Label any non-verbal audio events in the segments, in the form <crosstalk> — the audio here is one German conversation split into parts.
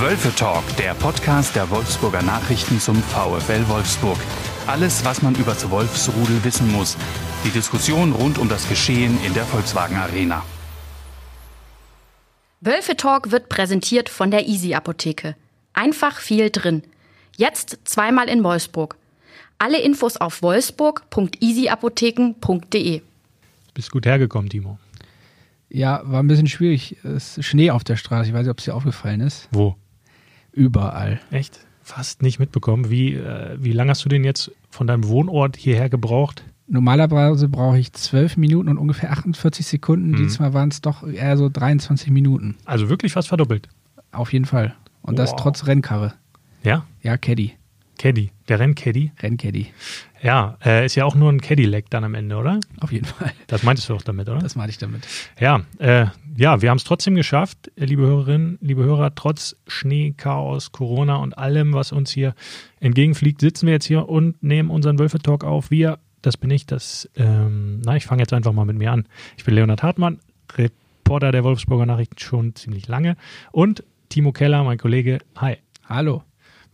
Wölfe Talk, der Podcast der Wolfsburger Nachrichten zum VfL Wolfsburg. Alles, was man über das Wolfsrudel wissen muss. Die Diskussion rund um das Geschehen in der Volkswagen Arena. Wölfe Talk wird präsentiert von der Easy Apotheke. Einfach viel drin. Jetzt zweimal in Wolfsburg. Alle Infos auf wolfsburg.easyapotheken.de. Bist gut hergekommen, Timo. Ja, war ein bisschen schwierig. Es ist Schnee auf der Straße. Ich weiß nicht, ob es dir aufgefallen ist. Wo? Überall. Echt? Fast nicht mitbekommen. Wie, äh, wie lange hast du denn jetzt von deinem Wohnort hierher gebraucht? Normalerweise brauche ich 12 Minuten und ungefähr 48 Sekunden. Mhm. Diesmal waren es doch eher so 23 Minuten. Also wirklich fast verdoppelt. Auf jeden Fall. Und das Wow. trotz Rennkarre. Ja? Ja, Caddy. Caddy. Der Renncaddy. Renncaddy. Ja, äh, ist ja auch nur ein Cadillac dann am Ende, oder? Auf jeden Fall. Das meintest du auch damit, oder? Das meinte ich damit. Ja, äh, ja, wir haben es trotzdem geschafft, liebe Hörerinnen, liebe Hörer, trotz Schnee, Chaos, Corona und allem, was uns hier entgegenfliegt, sitzen wir jetzt hier und nehmen unseren Wölfe-Talk auf. Wir, das bin ich, das, ähm, na, ich fange jetzt einfach mal mit mir an. Ich bin Leonhard Hartmann, Reporter der Wolfsburger Nachrichten schon ziemlich lange und Timo Keller, mein Kollege. Hi. Hallo.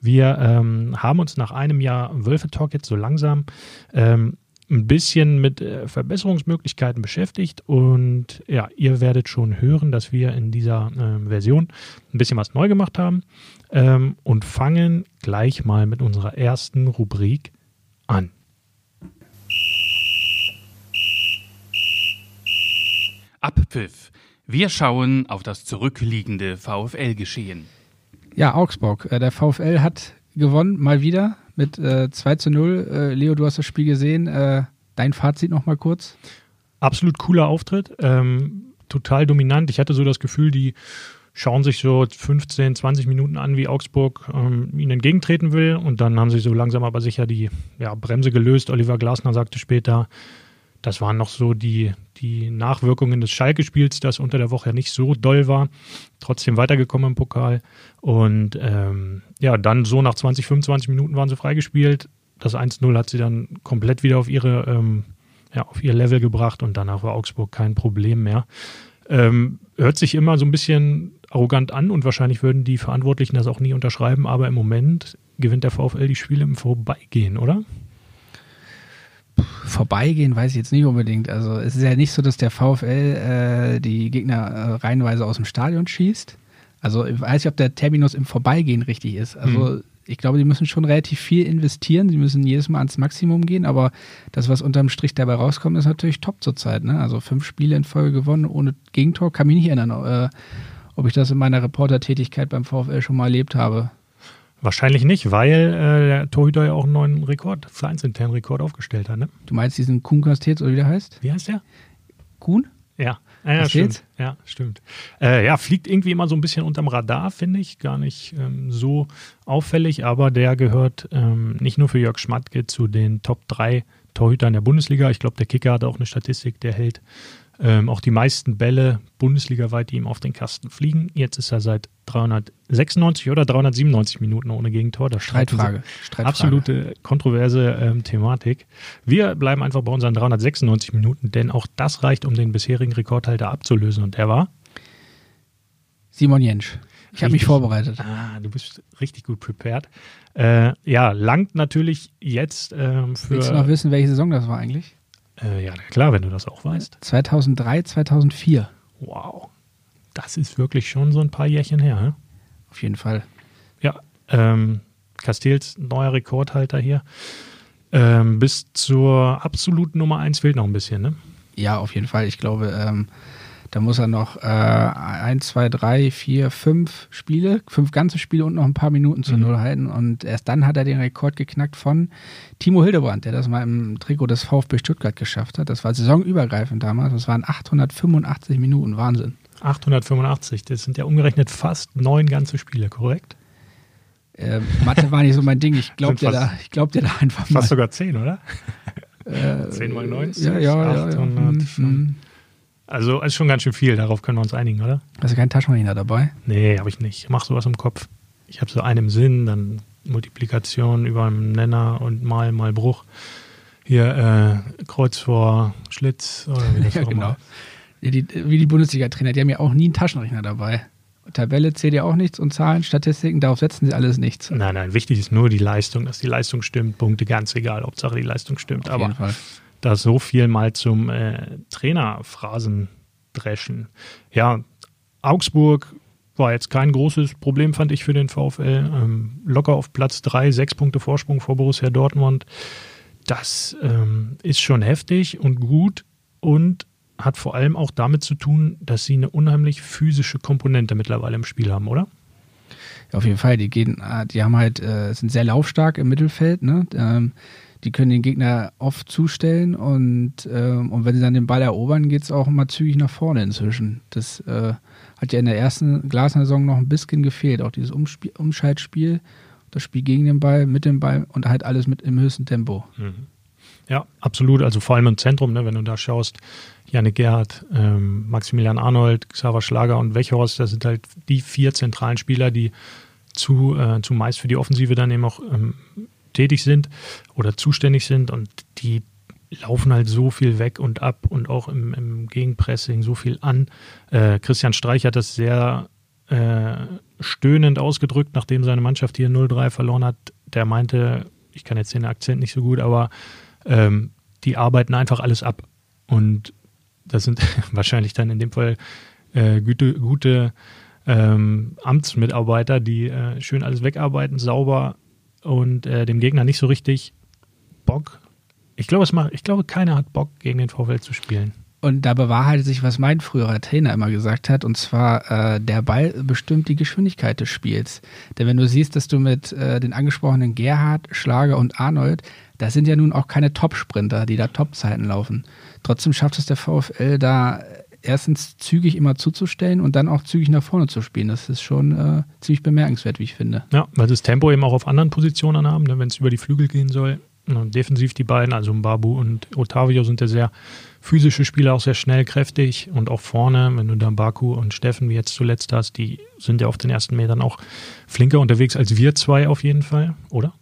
Wir ähm, haben uns nach einem Jahr Wölfe-Talk jetzt so langsam ähm, ein bisschen mit äh, Verbesserungsmöglichkeiten beschäftigt und ja, ihr werdet schon hören, dass wir in dieser ähm, Version ein bisschen was neu gemacht haben ähm, und fangen gleich mal mit unserer ersten Rubrik an. Abpfiff. Wir schauen auf das zurückliegende VfL-Geschehen. Ja, Augsburg. Äh, Der VfL hat gewonnen, mal wieder mit äh, 2 zu 0. Äh, Leo, du hast das Spiel gesehen. Äh, dein Fazit noch mal kurz. Absolut cooler Auftritt, ähm, total dominant. Ich hatte so das Gefühl, die schauen sich so 15, 20 Minuten an, wie Augsburg ähm, ihnen entgegentreten will. Und dann haben sie so langsam aber sicher die ja, Bremse gelöst. Oliver Glasner sagte später, das waren noch so die, die Nachwirkungen des Schalke-Spiels, das unter der Woche ja nicht so doll war. Trotzdem weitergekommen im Pokal. Und ähm, ja, dann so nach 20, 25 Minuten waren sie freigespielt. Das 1-0 hat sie dann komplett wieder auf ihre ähm, ja, auf ihr Level gebracht und danach war Augsburg kein Problem mehr. Ähm, hört sich immer so ein bisschen arrogant an und wahrscheinlich würden die Verantwortlichen das auch nie unterschreiben, aber im Moment gewinnt der VfL die Spiele im Vorbeigehen, oder? Vorbeigehen weiß ich jetzt nicht unbedingt. Also es ist ja nicht so, dass der VfL äh, die Gegner äh, reihenweise aus dem Stadion schießt. Also ich weiß nicht, ob der Terminus im Vorbeigehen richtig ist. Also ich glaube, die müssen schon relativ viel investieren. Sie müssen jedes Mal ans Maximum gehen, aber das, was unterm Strich dabei rauskommt, ist natürlich top zurzeit. Ne? Also fünf Spiele in Folge gewonnen ohne Gegentor, kann mich nicht erinnern, äh, ob ich das in meiner Reportertätigkeit beim VfL schon mal erlebt habe. Wahrscheinlich nicht, weil äh, der Torhüter ja auch einen neuen Rekord, vereinsinternen Rekord aufgestellt hat. Ne? Du meinst diesen Kuhn Castells oder wie der heißt? Wie heißt der? Kuhn? Ja, ja, ja stimmt. Ja, stimmt. Äh, ja, fliegt irgendwie immer so ein bisschen unterm Radar, finde ich. Gar nicht ähm, so auffällig, aber der gehört ähm, nicht nur für Jörg Schmatke zu den Top 3 Torhütern der Bundesliga. Ich glaube, der Kicker hat auch eine Statistik, der hält ähm, auch die meisten Bälle bundesligaweit, die ihm auf den Kasten fliegen. Jetzt ist er seit 396 oder 397 Minuten ohne Gegentor. Das Streitfrage. Streitfrage. Absolute kontroverse ähm, Thematik. Wir bleiben einfach bei unseren 396 Minuten, denn auch das reicht, um den bisherigen Rekordhalter abzulösen. Und der war? Simon Jensch. Ich habe mich vorbereitet. Ah, du bist richtig gut prepared. Äh, ja, langt natürlich jetzt ähm, für. Willst du noch wissen, welche Saison das war eigentlich? Äh, ja, klar, wenn du das auch weißt. 2003, 2004. Wow. Das ist wirklich schon so ein paar Jährchen her. Ne? Auf jeden Fall. Ja, ähm, Castells neuer Rekordhalter hier. Ähm, bis zur absoluten Nummer 1 fehlt noch ein bisschen, ne? Ja, auf jeden Fall. Ich glaube, ähm, da muss er noch äh, ein, zwei, drei, vier, fünf Spiele, fünf ganze Spiele und noch ein paar Minuten zu Mhm. Null halten. Und erst dann hat er den Rekord geknackt von Timo Hildebrand, der das mal im Trikot des VfB Stuttgart geschafft hat. Das war saisonübergreifend damals. Das waren 885 Minuten. Wahnsinn. 885, das sind ja umgerechnet fast neun ganze Spiele, korrekt? Äh, Mathe war nicht so mein Ding. Ich <laughs> glaub dir da, fast- ich glaub dir da einfach mal. Fast sogar zehn, oder? Äh, 10 mal 90? Ja, ja, ja. ja. 800, Hm, hm. Also ist schon ganz schön viel, darauf können wir uns einigen, oder? Hast du keinen Taschenrechner dabei? Nee, habe ich nicht. Ich mache sowas im Kopf. Ich habe so einen im Sinn, dann Multiplikation über einen Nenner und mal, mal Bruch. Hier äh, Kreuz vor Schlitz oder wie das <laughs> Ja, genau. Ja, die, wie die Bundesliga-Trainer, die haben ja auch nie einen Taschenrechner dabei. Tabelle zählt ja auch nichts und Zahlen, Statistiken, darauf setzen sie alles nichts. Nein, nein, wichtig ist nur die Leistung, dass die Leistung stimmt. Punkte ganz egal, Hauptsache die Leistung stimmt. Auf Aber jeden Fall. Da so viel mal zum äh, Trainerphrasen dreschen. Ja, Augsburg war jetzt kein großes Problem, fand ich, für den VfL. Ähm, locker auf Platz 3, sechs Punkte Vorsprung vor Borussia Dortmund. Das ähm, ist schon heftig und gut und hat vor allem auch damit zu tun, dass sie eine unheimlich physische Komponente mittlerweile im Spiel haben, oder? Ja, auf jeden Fall. Die gehen, äh, die haben halt, äh, sind sehr laufstark im Mittelfeld, ne? Ähm, die können den Gegner oft zustellen und, ähm, und wenn sie dann den Ball erobern, geht es auch immer zügig nach vorne inzwischen. Das äh, hat ja in der ersten Glasner-Saison noch ein bisschen gefehlt. Auch dieses Umspiel, Umschaltspiel, das Spiel gegen den Ball, mit dem Ball und halt alles mit im höchsten Tempo. Ja, absolut. Also vor allem im Zentrum, ne, wenn du da schaust, Janik Gerhardt, ähm, Maximilian Arnold, Xaver Schlager und Wechhorst, das sind halt die vier zentralen Spieler, die zu, äh, zumeist für die Offensive dann eben auch ähm, tätig sind oder zuständig sind und die laufen halt so viel weg und ab und auch im, im Gegenpressing so viel an. Äh, Christian Streich hat das sehr äh, stöhnend ausgedrückt, nachdem seine Mannschaft hier 0-3 verloren hat. Der meinte, ich kann jetzt den Akzent nicht so gut, aber ähm, die arbeiten einfach alles ab. Und das sind <laughs> wahrscheinlich dann in dem Fall äh, gute, gute ähm, Amtsmitarbeiter, die äh, schön alles wegarbeiten, sauber und äh, dem Gegner nicht so richtig Bock. Ich glaube, es macht, ich glaube, keiner hat Bock, gegen den VfL zu spielen. Und da bewahrheitet sich, was mein früherer Trainer immer gesagt hat, und zwar, äh, der Ball bestimmt die Geschwindigkeit des Spiels. Denn wenn du siehst, dass du mit äh, den angesprochenen Gerhard, Schlager und Arnold, das sind ja nun auch keine Top-Sprinter, die da Top-Zeiten laufen. Trotzdem schafft es der VfL da erstens zügig immer zuzustellen und dann auch zügig nach vorne zu spielen. Das ist schon äh, ziemlich bemerkenswert, wie ich finde. Ja, weil sie das Tempo eben auch auf anderen Positionen haben, ne, wenn es über die Flügel gehen soll. Und defensiv die beiden, also Mbabu und Otavio, sind ja sehr physische Spieler, auch sehr schnell, kräftig und auch vorne, wenn du da Baku und Steffen, wie jetzt zuletzt hast, die sind ja auf den ersten Metern auch flinker unterwegs als wir zwei auf jeden Fall, oder?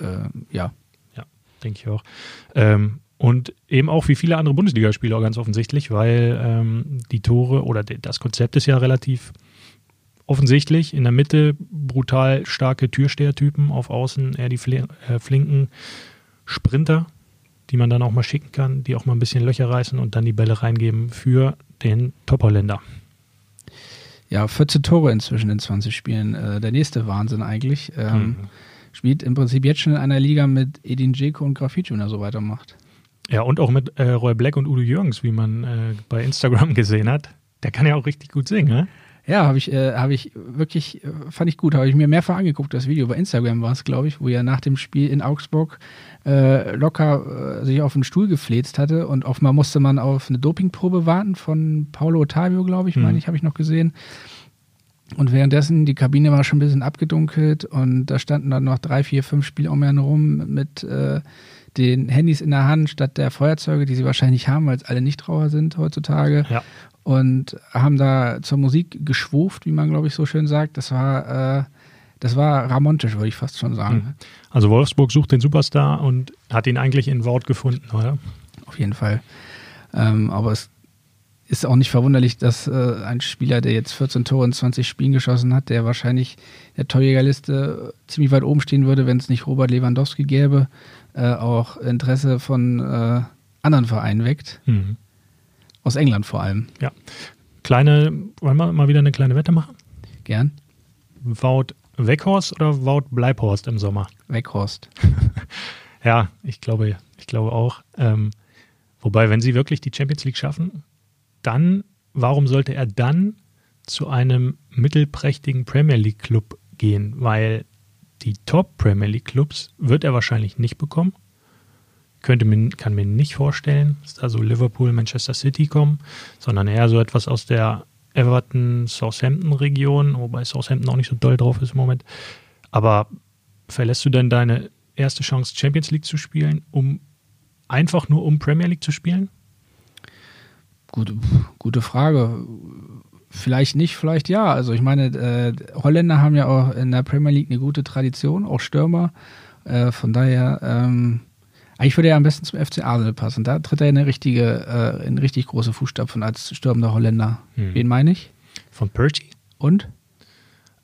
Äh, ja. denke ich auch. Ähm, und eben auch wie viele andere Bundesligaspieler ganz offensichtlich, weil ähm, die Tore oder de- das Konzept ist ja relativ offensichtlich. In der Mitte brutal starke Türstehertypen, auf Außen eher die äh, flinken Sprinter, die man dann auch mal schicken kann, die auch mal ein bisschen Löcher reißen und dann die Bälle reingeben für den Top-Holländer. Ja, 14 Tore inzwischen in 20 Spielen. Äh, der nächste Wahnsinn eigentlich. Ähm, Mhm. Spielt im Prinzip jetzt schon in einer Liga mit Edin Dzeko und Grafiti, wenn er so weitermacht. Ja, und auch mit äh, Roy Black und Udo Jürgens, wie man äh, bei Instagram <laughs> gesehen hat. Der kann ja auch richtig gut singen, ne? Ja, habe ich, äh, habe ich wirklich, äh, fand ich gut. Habe ich mir mehrfach angeguckt, das Video. Bei Instagram war es, glaube ich, wo er nach dem Spiel in Augsburg äh, locker äh, sich auf den Stuhl gefläzt hatte und offenbar musste man auf eine Dopingprobe warten von Paulo Ottavio, glaube ich, Mhm. meine ich, habe ich noch gesehen. Und währenddessen, die Kabine war schon ein bisschen abgedunkelt und da standen dann noch drei, vier, fünf Spielaumären rum mit äh, den Handys in der Hand statt der Feuerzeuge, die sie wahrscheinlich haben, weil es alle Nichtraucher sind heutzutage Ja. und haben da zur Musik geschwuft, wie man glaube ich so schön sagt. Das war, äh, das war ramontisch, würde ich fast schon sagen. Mhm. Also Wolfsburg sucht den Superstar und hat ihn eigentlich in Wort gefunden, oder? Auf jeden Fall. Ähm, aber es ist auch nicht verwunderlich, dass äh, ein Spieler, der jetzt 14 Tore in 20 Spielen geschossen hat, der wahrscheinlich in der Torjägerliste ziemlich weit oben stehen würde, wenn es nicht Robert Lewandowski gäbe, äh, auch Interesse von äh, anderen Vereinen weckt. Mhm. Aus England vor allem. Kleine, wollen wir mal wieder eine kleine Wette machen? Gern. Wout Weghorst oder Wout Bleibhorst im Sommer? Weghorst. <laughs> Ja, ich glaube, ich glaube auch. Ähm, wobei, wenn sie wirklich die Champions League schaffen, dann, warum sollte er dann zu einem mittelprächtigen Premier League Club gehen? Weil die Top Premier League Clubs wird er wahrscheinlich nicht bekommen. Könnte mir, kann mir nicht vorstellen, dass da so Liverpool, Manchester City kommen, sondern eher so etwas aus der Everton, Southampton Region, wobei Southampton auch nicht so doll drauf ist im Moment. Aber verlässt du denn deine erste Chance, Champions League zu spielen, um einfach nur um Premier League zu spielen? Gute, gute Frage. Vielleicht nicht, vielleicht ja. Also ich meine, äh, Holländer haben ja auch in der Premier League eine gute Tradition, auch Stürmer. Äh, von daher, ähm, eigentlich würde er am besten zum FC Arsenal passen. Da tritt er in eine richtige, äh, in richtig große Fußstapfen als stürmender Holländer. Hm. Wen meine ich? Von Percy? Und?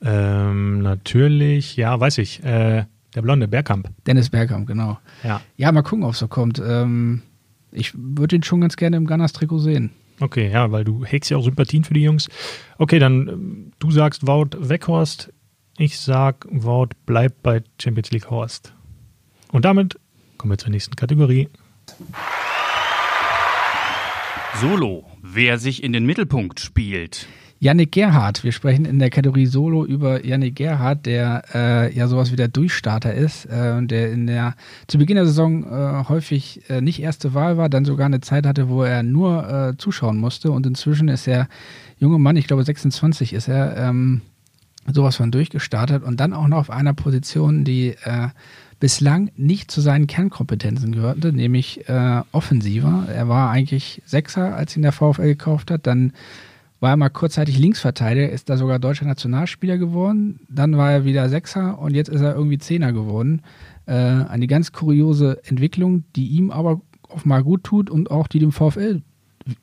Ähm, natürlich, ja, weiß ich. Äh, der blonde Bergkamp. Dennis Bergkamp, genau. Ja. Ja, mal gucken, ob es so kommt. Ähm, ich würde ihn schon ganz gerne im Gunners-Trikot sehen. Okay, ja, weil du hegst ja auch Sympathien für die Jungs. Okay, dann ähm, du sagst Wout Weghorst. Ich sag Wout bleibt bei Champions League Horst. Und damit kommen wir zur nächsten Kategorie. Solo, wer sich in den Mittelpunkt spielt. Yannick Gerhardt. Wir sprechen in der Kategorie Solo über Yannick Gerhardt, der äh, ja sowas wie der Durchstarter ist, äh, der in der zu Beginn der Saison äh, häufig äh, nicht erste Wahl war, dann sogar eine Zeit hatte, wo er nur äh, zuschauen musste und inzwischen ist er junger Mann, ich glaube 26 ist er, ähm, sowas von durchgestartet und dann auch noch auf einer Position, die äh, bislang nicht zu seinen Kernkompetenzen gehörte, nämlich offensiver. Er war eigentlich Sechser, als ihn der VfL gekauft hat. Dann war er mal kurzzeitig Linksverteidiger, ist da sogar deutscher Nationalspieler geworden. Dann war er wieder Sechser und jetzt ist er irgendwie Zehner geworden. Äh, eine ganz kuriose Entwicklung, die ihm aber offenbar gut tut und auch die dem VfL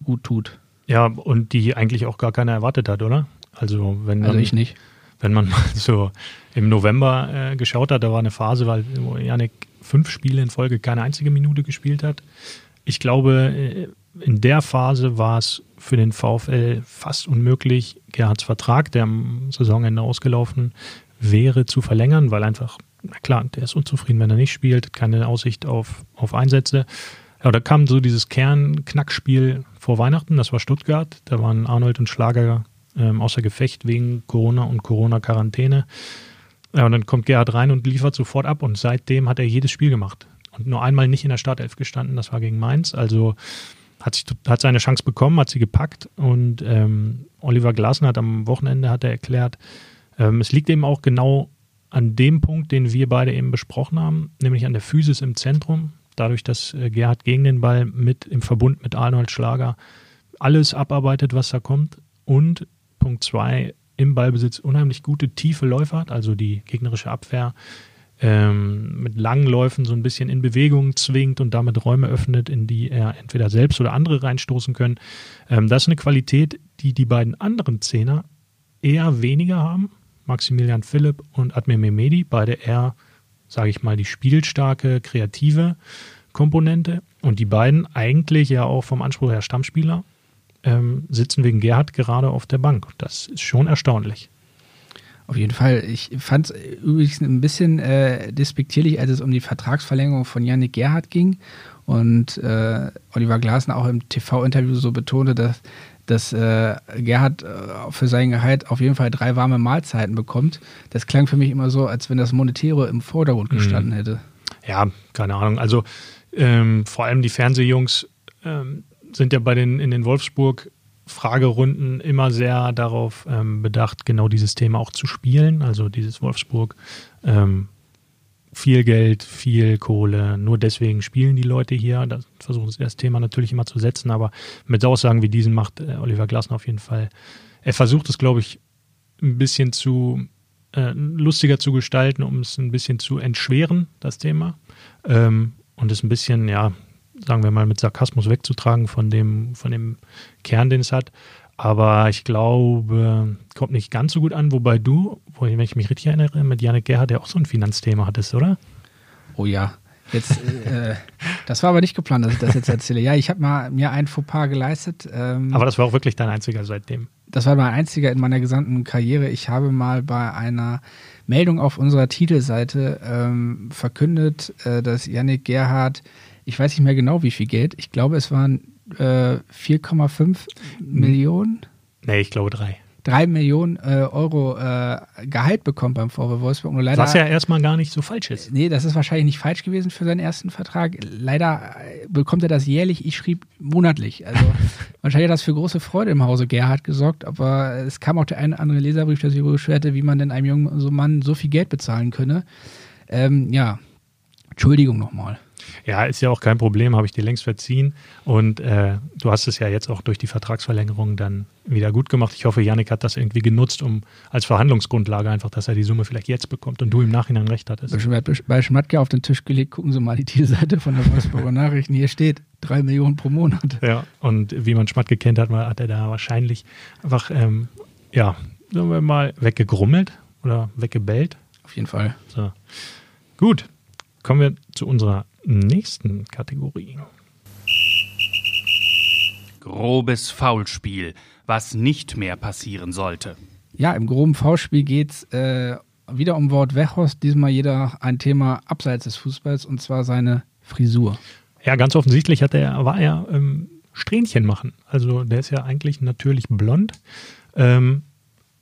gut tut. Ja, und die eigentlich auch gar keiner erwartet hat, oder? Also, wenn Also man, ich nicht. wenn man <laughs> mal so im November äh, geschaut hat, da war eine Phase, weil Janik fünf Spiele in Folge keine einzige Minute gespielt hat. Ich glaube, äh, in der Phase war es für den VfL fast unmöglich, Gerhards Vertrag, der am Saisonende ausgelaufen wäre, zu verlängern, weil einfach, na klar, der ist unzufrieden, wenn er nicht spielt, keine Aussicht auf, auf Einsätze. Ja, da kam so dieses Kern-Knackspiel vor Weihnachten, das war Stuttgart. Da waren Arnold und Schlager ähm, außer Gefecht wegen Corona und Corona-Quarantäne. Ja, und dann kommt Gerhard rein und liefert sofort ab und seitdem hat er jedes Spiel gemacht. Und nur einmal nicht in der Startelf gestanden, das war gegen Mainz. Also hat, sich, hat seine Chance bekommen, hat sie gepackt und ähm, Oliver Glasner hat am Wochenende hat er erklärt, ähm, es liegt eben auch genau an dem Punkt, den wir beide eben besprochen haben, nämlich an der Physis im Zentrum. Dadurch, dass äh, Gerhard gegen den Ball mit im Verbund mit Arnold Schlager alles abarbeitet, was da kommt. Und Punkt zwei, im Ballbesitz unheimlich gute tiefe Läufer hat, also die gegnerische Abwehr ähm, mit langen Läufen so ein bisschen in Bewegung zwingt und damit Räume öffnet, in die er entweder selbst oder andere reinstoßen können. Ähm, das ist eine Qualität, die die beiden anderen Zehner eher weniger haben. Maximilian Philipp und Admir Mehmedi, beide eher, sage ich mal, die spielstarke, kreative Komponente. Und die beiden eigentlich ja auch vom Anspruch her Stammspieler ähm, sitzen wegen Gerhard gerade auf der Bank. Das ist schon erstaunlich. Auf jeden Fall. Ich fand es übrigens ein bisschen äh, despektierlich, als es um die Vertragsverlängerung von Yannick Gerhardt ging und äh, Oliver Glasner auch im TV-Interview so betonte, dass, dass äh, Gerhard äh, für sein Gehalt auf jeden Fall drei warme Mahlzeiten bekommt. Das klang für mich immer so, als wenn das Monetäre im Vordergrund gestanden hätte. Ja, keine Ahnung. Also ähm, vor allem die Fernsehjungs ähm, sind ja bei den in den Wolfsburg Fragerunden immer sehr darauf ähm, bedacht, genau dieses Thema auch zu spielen. Also dieses Wolfsburg, ähm, viel Geld, viel Kohle, nur deswegen spielen die Leute hier. Das versuchen sie das Thema natürlich immer zu setzen, aber mit Aussagen wie diesen macht äh, Oliver Glasner auf jeden Fall. Er versucht es, glaube ich, ein bisschen zu äh, lustiger zu gestalten, um es ein bisschen zu entschweren, das Thema. Ähm, und es ein bisschen, ja, sagen wir mal, mit Sarkasmus wegzutragen von dem, von dem Kern, den es hat. Aber ich glaube, kommt nicht ganz so gut an, wobei du, wo, wenn ich mich richtig erinnere, mit Janik Gerhardt ja auch so ein Finanzthema hattest, oder? Oh ja. Jetzt, äh, das war aber nicht geplant, dass ich das jetzt erzähle. Ja, ich habe mal mir ein Fauxpas geleistet. Ähm, Aber das war auch wirklich dein einziger seitdem. das war mein einziger in meiner gesamten Karriere. Ich habe mal bei einer Meldung auf unserer Titelseite ähm, verkündet, äh, dass Yannick Gerhardt, ich weiß nicht mehr genau wie viel Geld, ich glaube es waren äh, 4,5 Millionen, Nee, ich glaube drei. 3 Millionen äh, Euro äh, Gehalt bekommt beim VW Wolfsburg. Nur leider, Was ja erstmal gar nicht so falsch ist. Nee, das ist wahrscheinlich nicht falsch gewesen für seinen ersten Vertrag. Leider äh, bekommt er das jährlich, ich schrieb monatlich. Also <laughs> wahrscheinlich hat das für große Freude im Hause Gerhard gesorgt, aber es kam auch der eine oder andere Leserbrief, der sich beschwerte, wie man denn einem jungen so Mann so viel Geld bezahlen könne. Ähm, ja, Entschuldigung nochmal. Ja, ist ja auch kein Problem, habe ich dir längst verziehen. Und äh, du hast es ja jetzt auch durch die Vertragsverlängerung dann wieder gut gemacht. Ich hoffe, Yannick hat das irgendwie genutzt, um als Verhandlungsgrundlage einfach, dass er die Summe vielleicht jetzt bekommt und du im Nachhinein recht hattest. Bei, bei Schmatke auf den Tisch gelegt, gucken Sie mal die Titelseite von der Wolfsburger Nachrichten. Hier steht 3 Millionen pro Monat. Ja, und wie man Schmatt gekannt hat, hat er da wahrscheinlich einfach, ähm, ja, sagen wir mal, weggegrummelt. oder weggebellt. Auf jeden Fall. So. Gut, kommen wir zu unserer nächsten Kategorie. Grobes Foulspiel, was nicht mehr passieren sollte. Ja, im groben Foulspiel geht es äh, wieder um Wort Wechos. Diesmal jeder ein Thema abseits des Fußballs und zwar seine Frisur. Ja, ganz offensichtlich hat er, war er ähm, Strähnchen machen. Also der ist ja eigentlich natürlich blond. Ähm,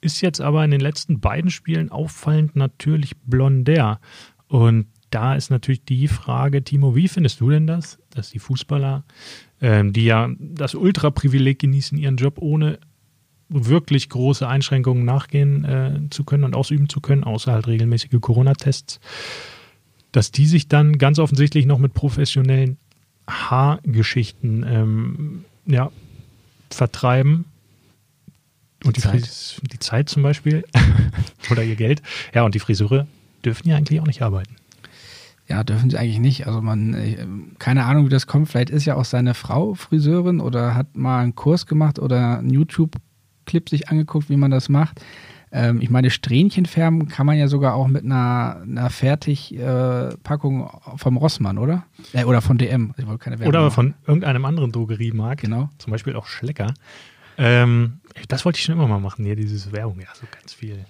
ist jetzt aber in den letzten beiden Spielen auffallend natürlich blonder. Und da ist natürlich die Frage, Timo, wie findest du denn das, dass die Fußballer, ähm, die ja das Ultraprivileg genießen, ihren Job ohne wirklich große Einschränkungen nachgehen äh, zu können und ausüben zu können, außer halt regelmäßige Corona-Tests, dass die sich dann ganz offensichtlich noch mit professionellen Haargeschichten ähm, ja, vertreiben. Und die, Zeit. Fris die Zeit zum Beispiel <laughs> oder ihr Geld. Ja, und die Friseure dürfen ja eigentlich auch nicht arbeiten. Ja, dürfen sie eigentlich nicht. Also man, äh, keine Ahnung, wie das kommt. Vielleicht ist ja auch seine Frau Friseurin oder hat mal einen Kurs gemacht oder einen YouTube-Clip sich angeguckt, wie man das macht. Ähm, ich meine, Strähnchen färben kann man ja sogar auch mit einer, einer Fertigpackung äh, vom Rossmann, oder? Äh, oder von DM. Ich wollte keine Werbung Oder machen. von irgendeinem anderen Drogeriemarkt. Genau. Zum Beispiel auch Schlecker. Ähm, das wollte ich schon immer mal machen, hier dieses Werbung. Ja, so ganz viel.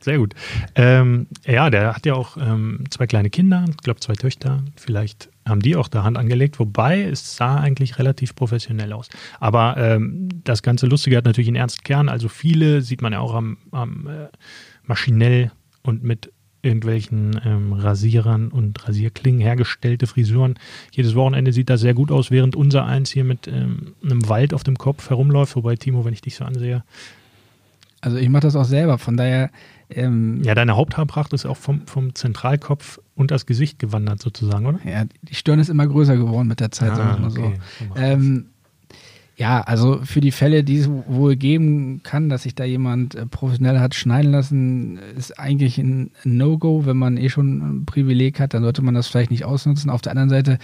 Sehr gut. Ähm, ja, der hat ja auch ähm, zwei kleine Kinder, ich glaube zwei Töchter. Vielleicht haben die auch da Hand angelegt, wobei es sah eigentlich relativ professionell aus. Aber ähm, das ganze Lustige hat natürlich einen ernsten Kern. Also viele sieht man ja auch am, am äh, maschinell und mit irgendwelchen ähm, Rasierern und Rasierklingen hergestellte Frisuren. Jedes Wochenende sieht das sehr gut aus, während unser eins hier mit ähm, einem Wald auf dem Kopf herumläuft. Wobei, Timo, wenn ich dich so ansehe, Also ich mache das auch selber. Von daher, ähm, ja, deine Haupthaarpracht ist auch vom, vom Zentralkopf und das Gesicht gewandert sozusagen, oder? ja, die Stirn ist immer größer geworden mit der Zeit, sagen wir mal so. Ah, okay. So Ähm, ja, also für die Fälle, die es wohl geben kann, dass sich da jemand äh, professionell hat schneiden lassen, ist eigentlich ein No-Go. Wenn man eh schon ein Privileg hat, dann sollte man das vielleicht nicht ausnutzen. Auf der anderen Seite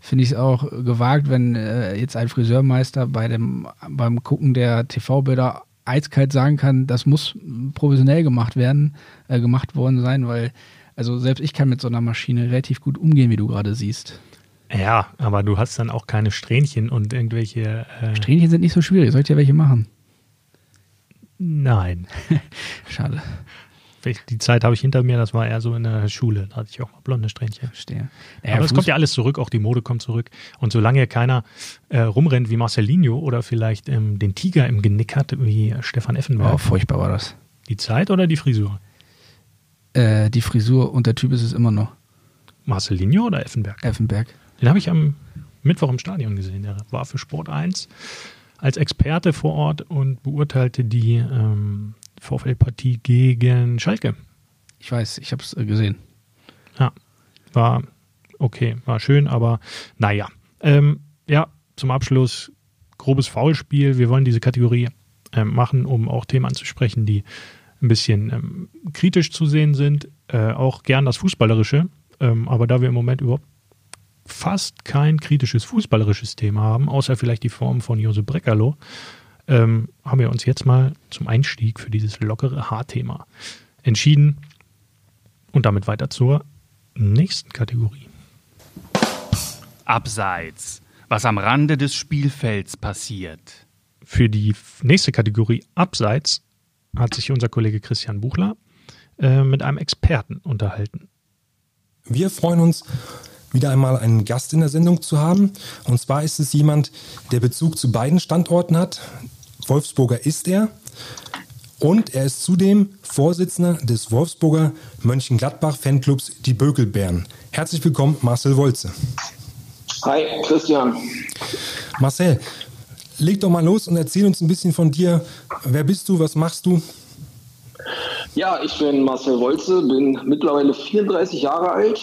finde ich es auch gewagt, wenn äh, jetzt ein Friseurmeister bei dem, beim Gucken der TV-Bilder eiskalt sagen kann, das muss professionell gemacht werden, äh, gemacht worden sein, weil also selbst ich kann mit so einer Maschine relativ gut umgehen, wie du gerade siehst. Ja, aber du hast dann auch keine Strähnchen und irgendwelche. Äh, Strähnchen sind nicht so schwierig, soll ich dir welche machen? nein. <laughs> Schade. Die Zeit habe ich hinter mir, das war eher so in der Schule. Da hatte ich auch mal blonde Strähnchen. Verstehe. aber es kommt ja alles zurück, auch die Mode kommt zurück. Und solange keiner äh, rumrennt wie Marcelinho oder vielleicht ähm, den Tiger im Genick hat, wie Stefan Effenberg. Oh, furchtbar war das. Die Zeit oder die Frisur? Äh, die Frisur und der Typ ist es immer noch. Marcelinho oder Effenberg? Effenberg. Den habe ich am Mittwoch im Stadion gesehen. Der war für Sport 1 als Experte vor Ort und beurteilte die ähm, VfL-Partie gegen Schalke. Ich weiß, ich habe es gesehen. Ja, war okay, war schön, aber naja. Ähm, ja, zum Abschluss grobes Foulspiel. Wir wollen diese Kategorie ähm, machen, um auch Themen anzusprechen, die ein bisschen ähm, kritisch zu sehen sind. Äh, auch gern das Fußballerische. Ähm, aber da wir im Moment überhaupt fast kein kritisches fußballerisches Thema haben, außer vielleicht die Form von Josep Breckerloh, ähm, haben wir uns jetzt mal zum Einstieg für dieses lockere Haarthema entschieden und damit weiter zur nächsten Kategorie. Abseits, was am Rande des Spielfelds passiert. Für die nächste Kategorie Abseits hat sich unser Kollege Christian Buchler äh, mit einem Experten unterhalten. Wir freuen uns, wieder einmal einen Gast in der Sendung zu haben. Und zwar ist es jemand, der Bezug zu beiden Standorten hat. Wolfsburger ist er. Und er ist zudem Vorsitzender des Wolfsburger Mönchengladbach-Fanclubs Die Bökelbären. Herzlich willkommen, Marcel Wolze. Hi, Christian. Marcel, leg doch mal los und erzähl uns ein bisschen von dir. Wer bist du? Was machst du? Ja, ich bin Marcel Wolze, bin mittlerweile 34 Jahre alt,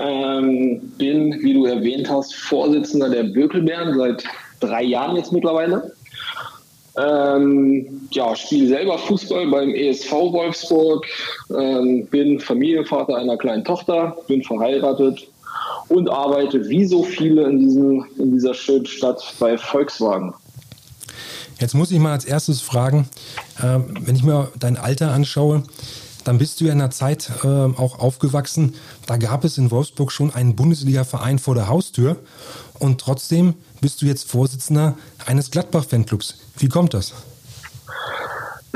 ähm, bin, wie du erwähnt hast, Vorsitzender der Bökelbären seit drei Jahren jetzt mittlerweile. Ähm, ja, spiele selber Fußball beim ESV Wolfsburg, ähm, bin Familienvater einer kleinen Tochter, bin verheiratet und arbeite wie so viele in, diesem, in dieser schönen Stadt bei Volkswagen. Jetzt muss ich mal als erstes fragen, äh, wenn ich mir dein Alter anschaue, dann bist du ja in einer Zeit äh, auch aufgewachsen, da gab es in Wolfsburg schon einen Bundesliga-Verein vor der Haustür. Und trotzdem bist du jetzt Vorsitzender eines Gladbach-Fanclubs. Wie kommt das?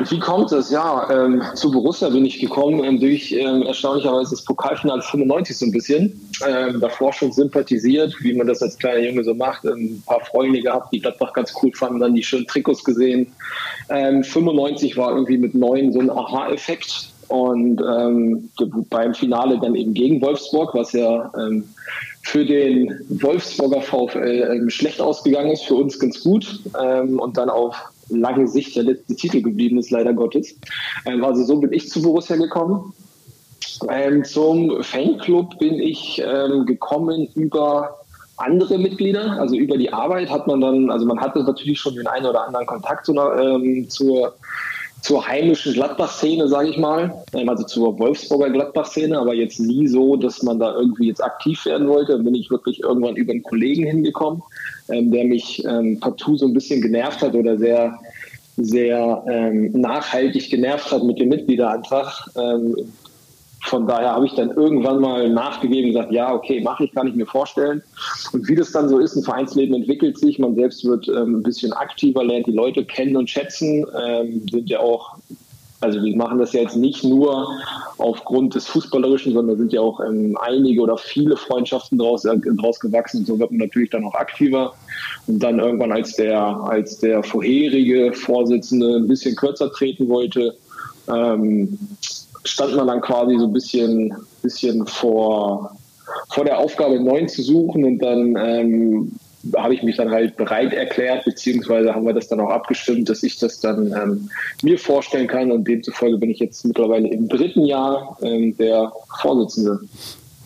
Wie kommt es? Ja, ähm, zu Borussia bin ich gekommen ähm, durch ähm, erstaunlicherweise das Pokalfinale 95 so ein bisschen. Ähm, davor schon sympathisiert, wie man das als kleiner Junge so macht. Ein paar Freunde gehabt, die Gladbach ganz cool fanden, dann die schönen Trikots gesehen. 95 ähm, war irgendwie mit neun so ein Aha-Effekt. Und ähm, beim Finale dann eben gegen Wolfsburg, was ja für den Wolfsburger VfL schlecht ausgegangen ist, für uns ganz gut. und dann auf lange Sicht der letzte Titel geblieben ist, leider Gottes. Ähm, also so bin ich zu Borussia gekommen. Ähm, zum Fanclub bin ich ähm, gekommen über andere Mitglieder, also über die Arbeit hat man dann, also man hatte natürlich schon den einen oder anderen Kontakt zu ähm, zur zur heimischen Gladbach-Szene, sage ich mal, ähm, also zur Wolfsburger Gladbach-Szene, aber jetzt nie so, dass man da irgendwie jetzt aktiv werden wollte. Bin ich wirklich irgendwann über einen Kollegen hingekommen, ähm, der mich ähm, partout so ein bisschen genervt hat oder sehr, sehr ähm, nachhaltig genervt hat mit dem Mitgliederantrag. Ähm, von daher habe ich dann irgendwann mal nachgegeben und gesagt, ja, okay, mache ich, kann ich mir vorstellen. Und wie das dann so ist, ein Vereinsleben entwickelt sich, man selbst wird ähm, ein bisschen aktiver, lernt die Leute kennen und schätzen, ähm, sind ja auch, also wir machen das ja jetzt nicht nur aufgrund des Fußballerischen, sondern sind ja auch ähm, einige oder viele Freundschaften daraus, äh, daraus gewachsen und so wird man natürlich dann auch aktiver. Und dann irgendwann, als der, als der vorherige Vorsitzende ein bisschen kürzer treten wollte, ähm, stand man dann quasi so ein bisschen, bisschen vor, vor der Aufgabe, neuen zu suchen und dann ähm, habe ich mich dann halt bereit erklärt, beziehungsweise haben wir das dann auch abgestimmt, dass ich das dann ähm, mir vorstellen kann und demzufolge bin ich jetzt mittlerweile im dritten Jahr ähm, der Vorsitzende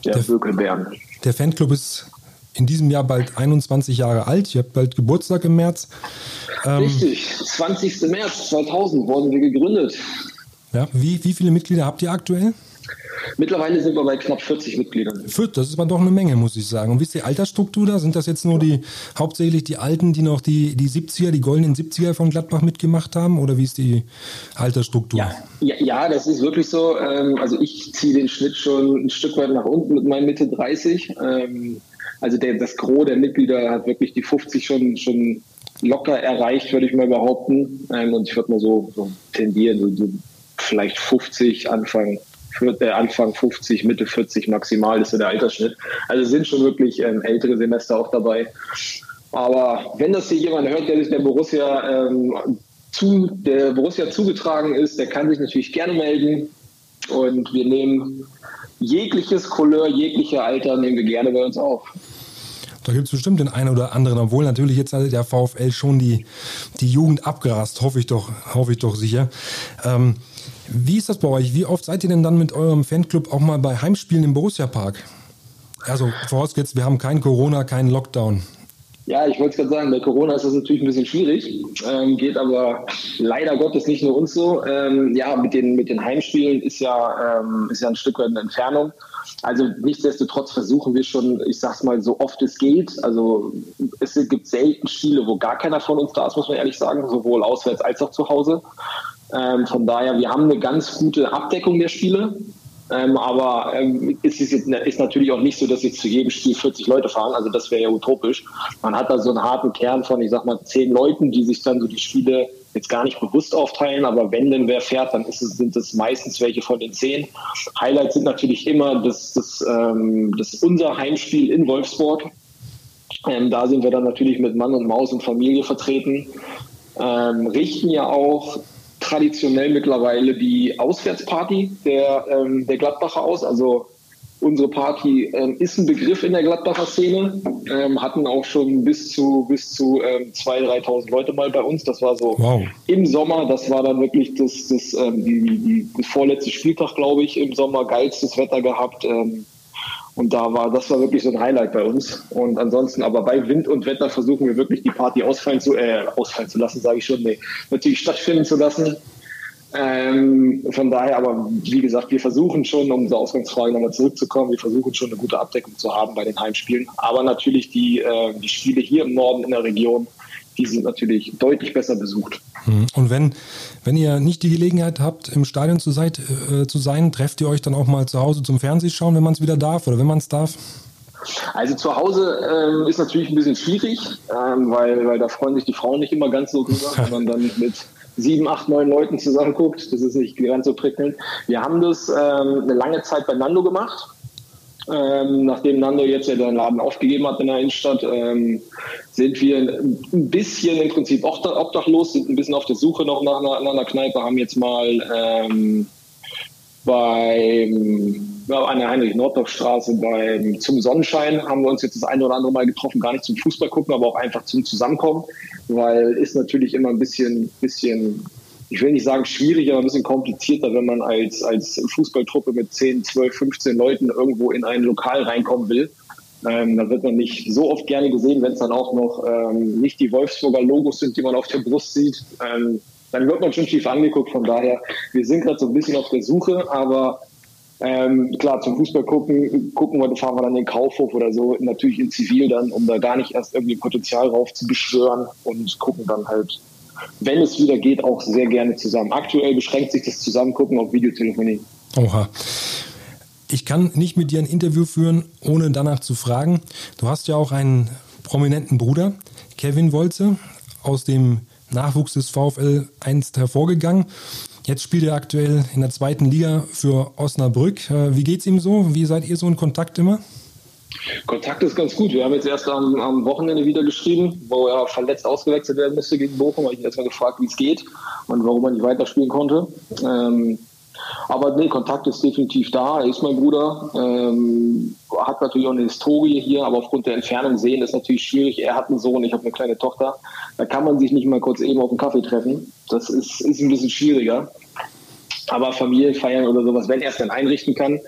der, der Bökelbären. Der Fanclub ist in diesem Jahr bald 21 Jahre alt. Ihr habt bald Geburtstag im März. Ähm, Richtig, 20. März 2000 wurden wir gegründet. Ja, wie, wie viele Mitglieder habt ihr aktuell? Mittlerweile sind wir bei knapp 40 Mitgliedern. Das ist aber doch eine Menge, muss ich sagen. Und wie ist die Altersstruktur da? Sind das jetzt nur die, hauptsächlich die Alten, die noch die, die 70er, die goldenen 70er von Gladbach mitgemacht haben? Oder wie ist die Altersstruktur? Ja, ja, ja das ist wirklich so. Ähm, also ich ziehe den Schnitt schon ein Stück weit nach unten mit meinen Mitte 30. Ähm, also der, das Gros der Mitglieder hat wirklich die 50 schon, schon locker erreicht, würde ich mal behaupten. Ähm, und ich würde mal so, so tendieren, so, so vielleicht 50, Anfang, äh, Anfang 50, Mitte 40 maximal ist so der Altersschnitt. Also sind schon wirklich ähm, ältere Semester auch dabei. Aber wenn das hier jemand hört, der sich der Borussia ähm, zu der Borussia zugetragen ist, der kann sich natürlich gerne melden. Und wir nehmen jegliches Couleur, jeglicher Alter nehmen wir gerne bei uns auf. Da gibt es bestimmt den einen oder anderen, obwohl natürlich jetzt der VfL schon die, die Jugend abgerast, hoffe ich doch, hoffe ich doch sicher. Ähm, wie ist das bei euch? Wie oft seid ihr denn dann mit eurem Fanclub auch mal bei Heimspielen im Borussia Park? Also vorausgesetzt, wir haben kein Corona, keinen Lockdown. Ja, ich wollte es gerade sagen, bei Corona ist das natürlich ein bisschen schwierig, ähm, geht aber leider Gottes nicht nur uns so. Ähm, ja, mit den, mit den Heimspielen ist ja, ähm, ist ja ein Stück weit eine Entfernung. Also nichtsdestotrotz versuchen wir schon, ich sag's mal, so oft es geht. Also es gibt selten Spiele, wo gar keiner von uns da ist, muss man ehrlich sagen, sowohl auswärts als auch zu Hause. Ähm, von daher, wir haben eine ganz gute Abdeckung der Spiele. Ähm, aber ähm, ist es jetzt, ist natürlich auch nicht so, dass jetzt zu jedem Spiel 40 Leute fahren. Also das wäre ja utopisch. Man hat da so einen harten Kern von, ich sag mal, zehn Leuten, die sich dann so die Spiele jetzt gar nicht bewusst aufteilen. Aber wenn denn wer fährt, dann es, sind es meistens welche von den zehn. Highlights sind natürlich immer das, das, ähm, das unser Heimspiel in Wolfsburg. Ähm, da sind wir dann natürlich mit Mann und Maus und Familie vertreten. Ähm, richten ja auch traditionell mittlerweile die Auswärtsparty der, ähm, der Gladbacher aus. Also unsere Party ähm, ist ein Begriff in der Gladbacher Szene. Ähm, hatten auch schon bis zu bis zu ähm, 2.000, 3.000 Leute mal bei uns. Das war so wow. im Sommer. Das war dann wirklich das, das, ähm, die, die, das vorletzte Spieltag, glaube ich, im Sommer. Geilstes Wetter gehabt. Ähm, und da war, das war wirklich so ein Highlight bei uns. Und ansonsten, aber bei Wind und Wetter versuchen wir wirklich die Party ausfallen zu, äh, ausfallen zu lassen, sage ich schon, nee, natürlich stattfinden zu lassen. Ähm, von daher, aber wie gesagt, wir versuchen schon, um zur Ausgangsfrage nochmal zurückzukommen, wir versuchen schon eine gute Abdeckung zu haben bei den Heimspielen. Aber natürlich die, äh, die Spiele hier im Norden in der Region, die sind natürlich deutlich besser besucht. Hm. Und wenn, wenn ihr nicht die Gelegenheit habt, im Stadion zu, seid, äh, zu sein, trefft ihr euch dann auch mal zu Hause zum Fernsehschauen, wenn man es wieder darf oder wenn man es darf? Also zu Hause ähm, ist natürlich ein bisschen schwierig, ähm, weil, weil da freuen sich die Frauen nicht immer ganz so drüber, <laughs> wenn man dann mit sieben, acht, neun Leuten zusammen guckt. Das ist nicht ganz so prickelnd. Wir haben das ähm, eine lange Zeit bei Nando gemacht. Ähm, nachdem Nando jetzt ja den Laden aufgegeben hat in der Innenstadt, ähm, sind wir ein bisschen im Prinzip obdachlos, sind ein bisschen auf der Suche noch nach einer, nach einer Kneipe, haben jetzt mal ähm, beim ja, an der Heinrich-Nordorf-Straße beim zum Sonnenschein haben wir uns jetzt das eine oder andere Mal getroffen, gar nicht zum Fußball gucken, aber auch einfach zum Zusammenkommen, weil ist natürlich immer ein bisschen, bisschen ich will nicht sagen schwierig, aber ein bisschen komplizierter, wenn man als, als Fußballtruppe mit 10, 12, 15 Leuten irgendwo in ein Lokal reinkommen will. Ähm, da wird man nicht so oft gerne gesehen, wenn es dann auch noch ähm, nicht die Wolfsburger Logos sind, die man auf der Brust sieht. Ähm, dann wird man schon schief angeguckt. Von daher, wir sind gerade so ein bisschen auf der Suche, aber ähm, klar, zum Fußball gucken, gucken wir, fahren wir dann den Kaufhof oder so, natürlich in Zivil dann, um da gar nicht erst irgendwie Potenzial rauf zu beschwören und gucken dann halt wenn es wieder geht, auch sehr gerne zusammen. Aktuell beschränkt sich das Zusammengucken auf Videotelefonie. Oha. Ich kann nicht mit dir ein Interview führen, ohne danach zu fragen. Du hast ja auch einen prominenten Bruder, Kevin Wolze, aus dem Nachwuchs des VfL einst hervorgegangen. Jetzt spielt er aktuell in der zweiten Liga für Osnabrück. Äh, wie geht's ihm so? Wie seid ihr so in Kontakt immer? Kontakt ist ganz gut. Wir haben jetzt erst am, am Wochenende wieder geschrieben, wo er verletzt ausgewechselt werden musste gegen Bochum. Habe ich ihn erstmal gefragt, wie es geht und warum er nicht weiterspielen konnte. Ähm, aber nee, Kontakt ist definitiv da. Er ist mein Bruder. Ähm, hat natürlich auch eine Historie hier, aber aufgrund der Entfernung sehen ist natürlich schwierig. Er hat einen Sohn, ich habe eine kleine Tochter. Da kann man sich nicht mal kurz eben auf einen Kaffee treffen. Das ist, ist ein bisschen schwieriger. Aber Familienfeiern oder sowas, wenn er es dann einrichten kann,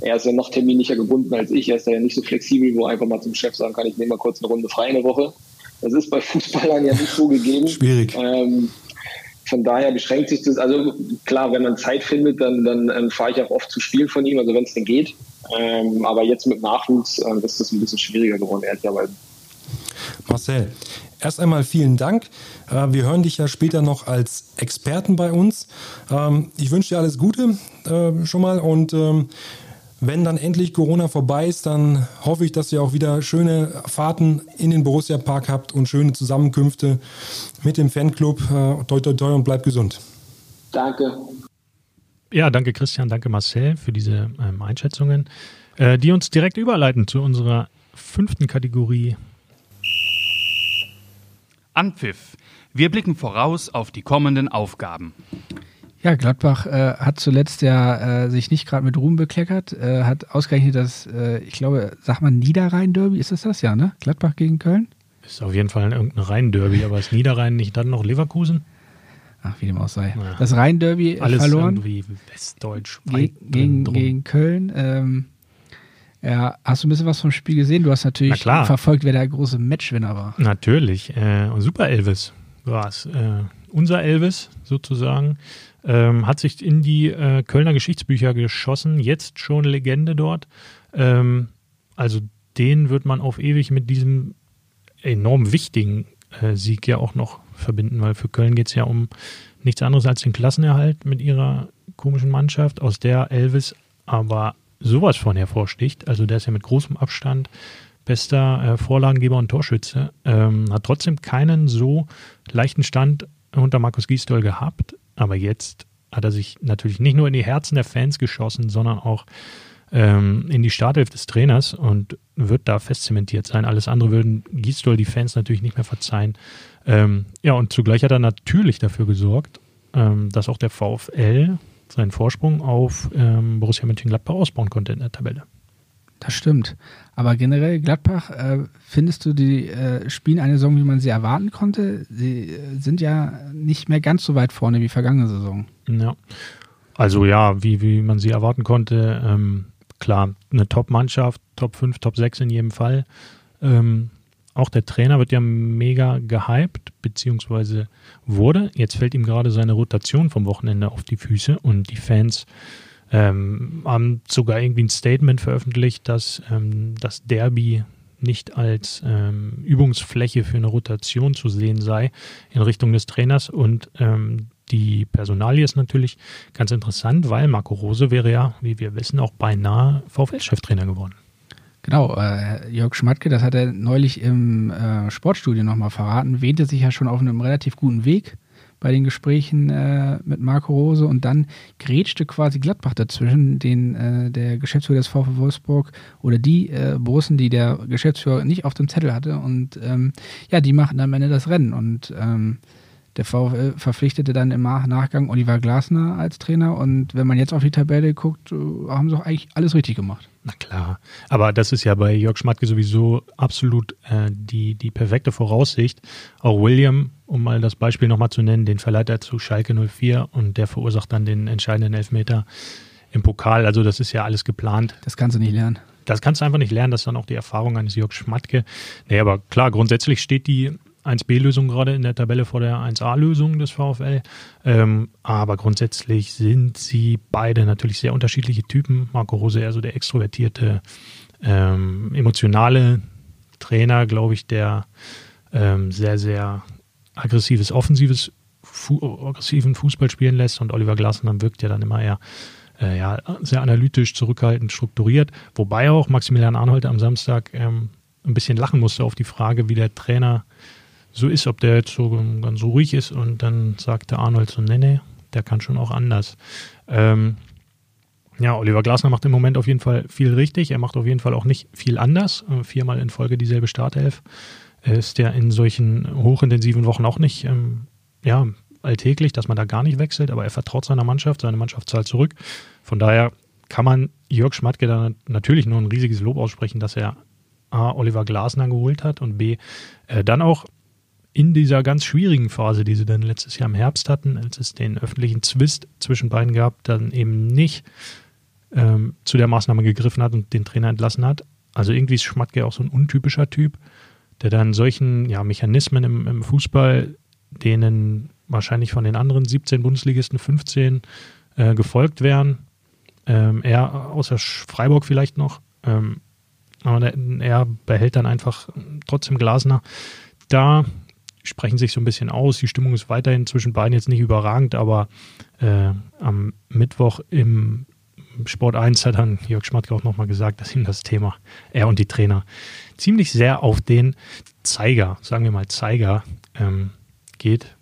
er ist ja noch terminlicher gebunden als ich, er ist ja nicht so flexibel, wo einfach mal zum Chef sagen kann, ich nehme mal kurz eine Runde frei in der Woche. Das ist bei <laughs> Fußballern ja nicht so gegeben. Schwierig. Ähm, von daher beschränkt sich das, also klar, wenn man Zeit findet, dann, dann ähm, fahre ich auch oft zu spielen von ihm, also wenn es denn geht. Ähm, aber jetzt mit Nachwuchs äh, ist das ein bisschen schwieriger geworden, ehrlicherweise. Marcel, erst einmal vielen Dank. Äh, wir hören dich ja später noch als Experten bei uns. Ähm, ich wünsche dir alles Gute äh, schon mal und ähm, wenn dann endlich Corona vorbei ist, dann hoffe ich, dass ihr auch wieder schöne Fahrten in den Borussia Park habt und schöne Zusammenkünfte mit dem Fanclub. Äh, toi, toi, toi und bleibt gesund. Danke. Ja, danke Christian, danke Marcel für diese ähm, Einschätzungen, äh, die uns direkt überleiten zu unserer fünften Kategorie Anpfiff. Wir blicken voraus auf die kommenden Aufgaben. Ja, Gladbach äh, hat zuletzt ja äh, sich nicht gerade mit Ruhm bekleckert, äh, hat ausgerechnet das, äh, ich glaube, sag mal Niederrhein-Derby, ist es das ja, ne? Gladbach gegen Köln? Ist auf jeden Fall irgendein Rhein-Derby, aber ist Niederrhein nicht dann noch Leverkusen? Ach, wie dem auch sei. Ja. Das Rhein-Derby verloren. irgendwie westdeutsch. Ge gegen, gegen Köln. Ähm, ja, hast du ein bisschen was vom Spiel gesehen? Du hast natürlich verfolgt, wer der große Matchwinner war. Natürlich. Äh, super Elvis war es. Äh, unser Elvis sozusagen. Ähm, hat sich in die äh, Kölner Geschichtsbücher geschossen. Jetzt schon Legende dort. Ähm, also den wird man auf ewig mit diesem enorm wichtigen äh, Sieg ja auch noch verbinden, weil für Köln geht es ja um nichts anderes als den Klassenerhalt mit ihrer komischen Mannschaft, aus der Elvis aber sowas von hervorsticht. Also der ist ja mit großem Abstand bester äh, Vorlagengeber und Torschütze. Ähm, hat trotzdem keinen so leichten Stand unter Markus Gisdol gehabt. Aber jetzt hat er sich natürlich nicht nur in die Herzen der Fans geschossen, sondern auch ähm, in die Startelf des Trainers und wird da fest zementiert sein. Alles andere würden Gisdol die Fans natürlich nicht mehr verzeihen. Ähm, ja, und zugleich hat er natürlich dafür gesorgt, ähm, dass auch der VfL seinen Vorsprung auf ähm, Borussia Mönchengladbach ausbauen konnte in der Tabelle. Das stimmt. Aber generell, Gladbach, äh, findest du, die äh, spielen eine Saison, wie man sie erwarten konnte? Sie äh, sind ja nicht mehr ganz so weit vorne wie vergangene Saison. Ja. Also ja, wie, wie man sie erwarten konnte, ähm, klar, eine Top-Mannschaft, Top 5, Top 6 in jedem Fall. Ähm, auch der Trainer wird ja mega gehypt, beziehungsweise wurde. Jetzt fällt ihm gerade seine Rotation vom Wochenende auf die Füße und die Fans ähm, haben sogar irgendwie ein Statement veröffentlicht, dass ähm, das Derby nicht als ähm, Übungsfläche für eine Rotation zu sehen sei in Richtung des Trainers. Und ähm, die Personalie ist natürlich ganz interessant, weil Marco Rose wäre ja, wie wir wissen, auch beinahe VfL-Cheftrainer geworden. Genau, äh, Jörg Schmatke, das hat er neulich im äh, Sportstudio nochmal verraten, wähnte sich ja schon auf einem relativ guten Weg bei den Gesprächen äh, mit Marco Rose und dann grätschte quasi Gladbach dazwischen, den äh, der Geschäftsführer des VfW Wolfsburg oder die äh, Borussen, die der Geschäftsführer nicht auf dem Zettel hatte und ähm, ja, die machten am Ende das Rennen und ähm, der VfL verpflichtete dann im Nachgang Oliver Glasner als Trainer und wenn man jetzt auf die Tabelle guckt, äh, haben sie auch eigentlich alles richtig gemacht. Na klar, aber das ist ja bei Jörg Schmatke sowieso absolut äh, die, die perfekte Voraussicht. Auch William, um mal das Beispiel nochmal zu nennen, den verleiht er zu Schalke 04 und der verursacht dann den entscheidenden Elfmeter im Pokal. Also das ist ja alles geplant. Das kannst du nicht lernen. Das kannst du einfach nicht lernen, das ist dann auch die Erfahrung eines Jörg Schmatke. Nee, aber klar, grundsätzlich steht die 1B-Lösung gerade in der Tabelle vor der 1A-Lösung des VfL. Ähm, aber grundsätzlich sind sie beide natürlich sehr unterschiedliche Typen. Marco Rose eher so der extrovertierte, ähm, emotionale Trainer, glaube ich, der ähm, sehr, sehr aggressives, offensives, fu aggressiven Fußball spielen lässt. Und Oliver Glasner wirkt ja dann immer eher äh, ja, sehr analytisch, zurückhaltend, strukturiert. Wobei auch Maximilian Arnold am Samstag ähm, ein bisschen lachen musste auf die Frage, wie der Trainer so ist, ob der jetzt so ganz ruhig ist und dann sagte Arnold so, nee, nee, der kann schon auch anders. Ähm, ja, Oliver Glasner macht im Moment auf jeden Fall viel richtig. Er macht auf jeden Fall auch nicht viel anders. Äh, viermal in Folge dieselbe Startelf. Ist ja in solchen hochintensiven Wochen auch nicht ähm, ja, alltäglich, dass man da gar nicht wechselt, aber er vertraut seiner Mannschaft, seine Mannschaft zahlt zurück. Von daher kann man Jörg Schmatke da natürlich nur ein riesiges Lob aussprechen, dass er A, Oliver Glasner geholt hat und B, äh, dann auch in dieser ganz schwierigen Phase, die sie dann letztes Jahr im Herbst hatten, als es den öffentlichen Zwist zwischen beiden gab, dann eben nicht ähm, zu der Maßnahme gegriffen hat und den Trainer entlassen hat. Also irgendwie ist Schmatke auch so ein untypischer Typ, der dann solchen ja, Mechanismen im, im Fußball, denen wahrscheinlich von den anderen 17 Bundesligisten 15 äh, gefolgt wären, ähm, er außer Freiburg vielleicht noch, ähm, aber er behält dann einfach trotzdem Glasner. Da sprechen sich so ein bisschen aus. Die Stimmung ist weiterhin zwischen beiden jetzt nicht überragend, aber äh, am Mittwoch im Sport 1 hat dann Jörg Schmatke auch nochmal gesagt, dass ihm das Thema, er und die Trainer, ziemlich sehr auf den Zeiger, sagen wir mal Zeiger, ähm, geht.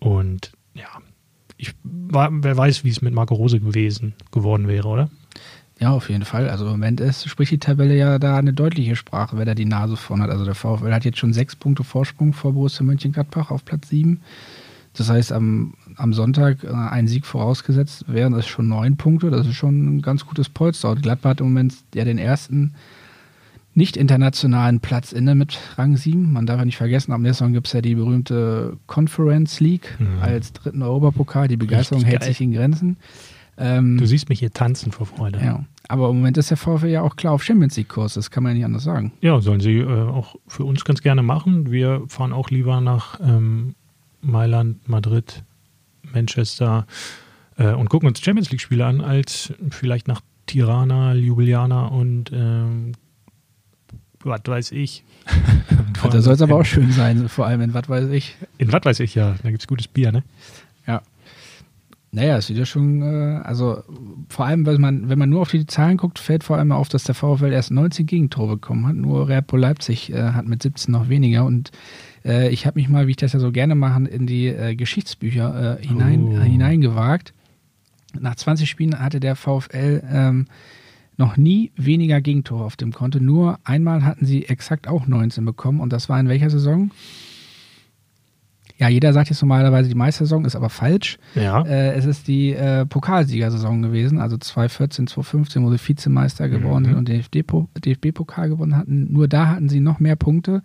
Und ja, ich, wer weiß, wie es mit Marco Rose gewesen geworden wäre, oder? Ja, auf jeden Fall. Also im Moment ist, spricht die Tabelle ja da eine deutliche Sprache, wer da die Nase vorne hat. Also der VfL hat jetzt schon sechs Punkte Vorsprung vor Borussia Mönchengladbach auf Platz sieben. Das heißt, am, am Sonntag äh, ein Sieg vorausgesetzt wären das schon neun Punkte. Das ist schon ein ganz gutes Polster. Und Gladbach hat im Moment ja den ersten nicht internationalen Platz inne mit Rang 7. Man darf ja nicht vergessen, am nächsten gibt es ja die berühmte Conference League mhm. als dritten Europapokal. Die Begeisterung Richtig hält geil. sich in Grenzen. Ähm, du siehst mich hier tanzen vor Freude. Ja. Aber im Moment ist der VfL ja auch klar auf Champions League-Kurs, das kann man ja nicht anders sagen. Ja, sollen sie äh, auch für uns ganz gerne machen. Wir fahren auch lieber nach ähm, Mailand, Madrid, Manchester äh, und gucken uns Champions League-Spiele an, als vielleicht nach Tirana, Ljubljana und ähm, was weiß ich. <laughs> da soll es aber auch schön sein, vor allem in was weiß ich. In was weiß ich, ja. Da gibt es gutes Bier, ne? Ja. Naja, es sieht ja schon, äh, also vor allem, wenn man, wenn man nur auf die Zahlen guckt, fällt vor allem auf, dass der VfL erst 19 Gegentore bekommen hat. Nur Red Bull Leipzig äh, hat mit 17 noch weniger. Und äh, ich habe mich mal, wie ich das ja so gerne mache, in die Geschichtsbücher hinein, oh. hineingewagt. Nach 20 Spielen hatte der VfL ähm, noch nie weniger Gegentore auf dem Konto. Nur einmal hatten sie exakt auch 19 bekommen. Und das war in welcher Saison? Ja, jeder sagt jetzt normalerweise, die Meistersaison ist aber falsch. Ja. Äh, es ist die äh, Pokalsiegersaison gewesen, also 2014, 2015, wo sie Vizemeister geworden mhm. sind und den DFB-Pokal gewonnen hatten. Nur da hatten sie noch mehr Punkte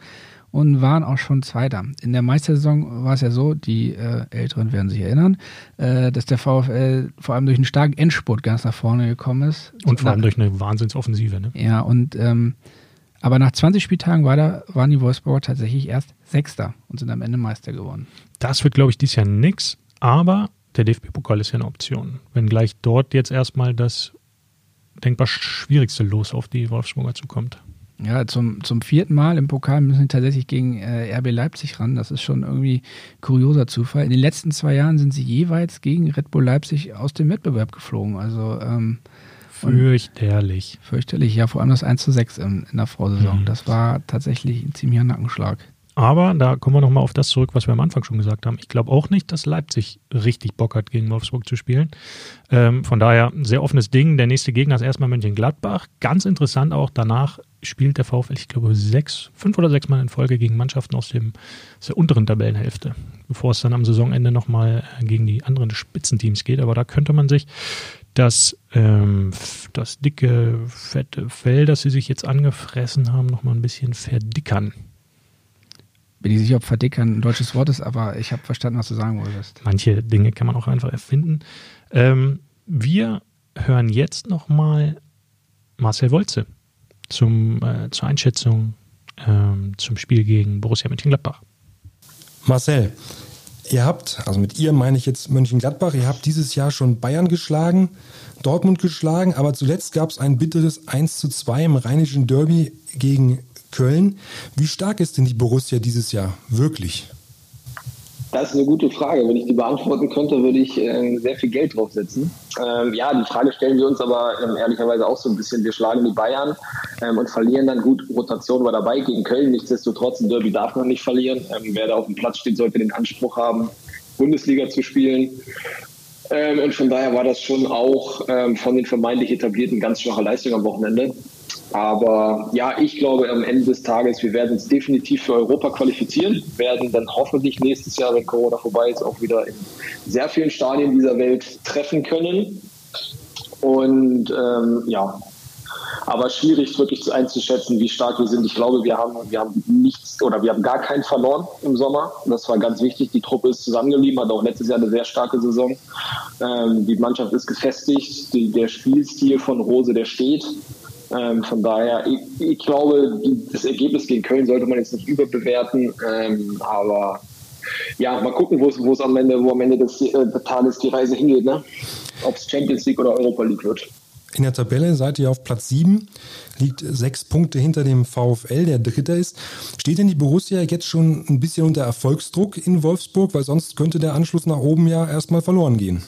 und waren auch schon Zweiter. In der Meistersaison war es ja so, die äh, Älteren werden sich erinnern, äh, dass der VfL vor allem durch einen starken Endspurt ganz nach vorne gekommen ist. Und vor allem durch eine Wahnsinnsoffensive, ne? Ja, und ähm, aber nach 20 Spieltagen war da, waren die Wolfsburger tatsächlich erst Sechster und sind am Ende Meister geworden. Das wird, glaube ich, dieses Jahr nix, aber der DFB-Pokal ist ja eine Option. Wenn gleich dort jetzt erstmal das denkbar schwierigste Los auf die Wolfsburger zukommt. Ja, zum, zum vierten Mal im Pokal müssen sie tatsächlich gegen äh, RB Leipzig ran. Das ist schon irgendwie kurioser Zufall. In den letzten zwei Jahren sind sie jeweils gegen Red Bull Leipzig aus dem Wettbewerb geflogen. Also ähm, fürchterlich. Fürchterlich, ja, vor allem das 1 zu 6 in, in der Vorsaison. Mhm. Das war tatsächlich ein ziemlicher Nackenschlag. Aber da kommen wir nochmal auf das zurück, was wir am Anfang schon gesagt haben. Ich glaube auch nicht, dass Leipzig richtig Bock hat, gegen Wolfsburg zu spielen. Ähm, von daher ein sehr offenes Ding. Der nächste Gegner ist erstmal Mönchengladbach. Ganz interessant auch, danach spielt der VfL, ich glaube, sechs, fünf oder sechs Mal in Folge gegen Mannschaften aus, dem, aus der unteren Tabellenhälfte, bevor es dann am Saisonende nochmal gegen die anderen Spitzenteams geht. Aber da könnte man sich das, ähm, das dicke, fette Fell, das sie sich jetzt angefressen haben, nochmal ein bisschen verdickern bin ich sicher, ob verdickern ein deutsches Wort ist, aber ich habe verstanden, was du sagen wolltest. Manche Dinge kann man auch einfach erfinden. Ähm, wir hören jetzt nochmal Marcel Wolze zum, äh, zur Einschätzung ähm, zum Spiel gegen Borussia Mönchengladbach. Marcel, ihr habt, also mit ihr meine ich jetzt Mönchengladbach, ihr habt dieses Jahr schon Bayern geschlagen, Dortmund geschlagen, aber zuletzt gab es ein bitteres 1 zu 2 im rheinischen Derby gegen Köln. Wie stark ist denn die Borussia dieses Jahr wirklich? Das ist eine gute Frage. Wenn ich die beantworten könnte, würde ich äh, sehr viel Geld draufsetzen. Ähm, ja, die Frage stellen wir uns aber ähm, ehrlicherweise auch so ein bisschen. Wir schlagen die Bayern ähm, und verlieren dann gut. Rotation war dabei gegen Köln. Nichtsdestotrotz, ein Derby darf man nicht verlieren. Ähm, wer da auf dem Platz steht, sollte den Anspruch haben, Bundesliga zu spielen. Ähm, und von daher war das schon auch ähm, von den vermeintlich etablierten ganz schwache Leistung am Wochenende. Aber ja, ich glaube am Ende des Tages, wir werden uns definitiv für Europa qualifizieren, werden dann hoffentlich nächstes Jahr, wenn Corona vorbei ist, auch wieder in sehr vielen Stadien dieser Welt treffen können. Und ähm, ja, aber schwierig wirklich einzuschätzen, wie stark wir sind. Ich glaube, wir haben, wir haben nichts oder wir haben gar keinen verloren im Sommer. Das war ganz wichtig. Die Truppe ist zusammengeblieben, hat auch letztes Jahr eine sehr starke Saison. Ähm, die Mannschaft ist gefestigt. Die, der Spielstil von Rose, der steht. Ähm, von daher, ich, ich glaube, das Ergebnis gegen Köln sollte man jetzt nicht überbewerten, ähm, aber ja, mal gucken, wo es am Ende, wo am Ende des, äh, Tages die Reise hingeht, ne? Ob es Champions League oder Europa League wird. In der Tabelle seid ihr auf Platz 7, liegt sechs Punkte hinter dem VfL, der Dritter ist. Steht denn die Borussia jetzt schon ein bisschen unter Erfolgsdruck in Wolfsburg? Weil sonst könnte der Anschluss nach oben ja erstmal verloren gehen.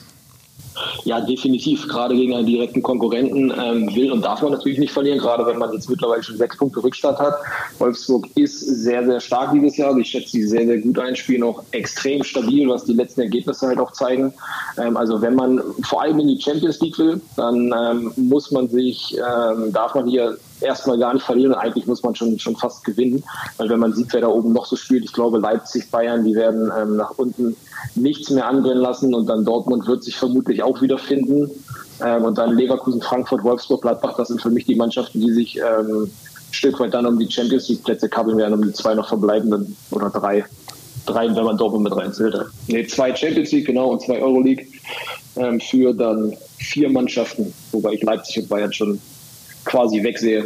Ja, definitiv. Gerade gegen einen direkten Konkurrenten ähm, will und darf man natürlich nicht verlieren, gerade wenn man jetzt mittlerweile schon sechs Punkte Rückstand hat. Wolfsburg ist sehr, sehr stark dieses Jahr. Ich schätze sie sehr, sehr gut ein, spielen auch extrem stabil, was die letzten Ergebnisse halt auch zeigen. Ähm, also wenn man vor allem in die Champions League will, dann ähm, muss man sich, ähm, darf man hier erstmal gar nicht verlieren. Eigentlich muss man schon, schon fast gewinnen. Weil wenn man sieht, wer da oben noch so spielt, ich glaube Leipzig, Bayern, die werden ähm, nach unten nichts mehr anbrennen lassen und dann Dortmund wird sich vermutlich auch wiederfinden. Ähm, und dann Leverkusen, Frankfurt, Wolfsburg, Gladbach, das sind für mich die Mannschaften, die sich ähm, ein Stück weit dann um die Champions League Plätze kabbeln werden, um die zwei noch verbleibenden oder drei. Drei, wenn man Dortmund mit reinzählt. Ne, zwei Champions League, genau, und zwei Euroleague ähm, für dann vier Mannschaften, wobei ich Leipzig und Bayern schon quasi wegsehe.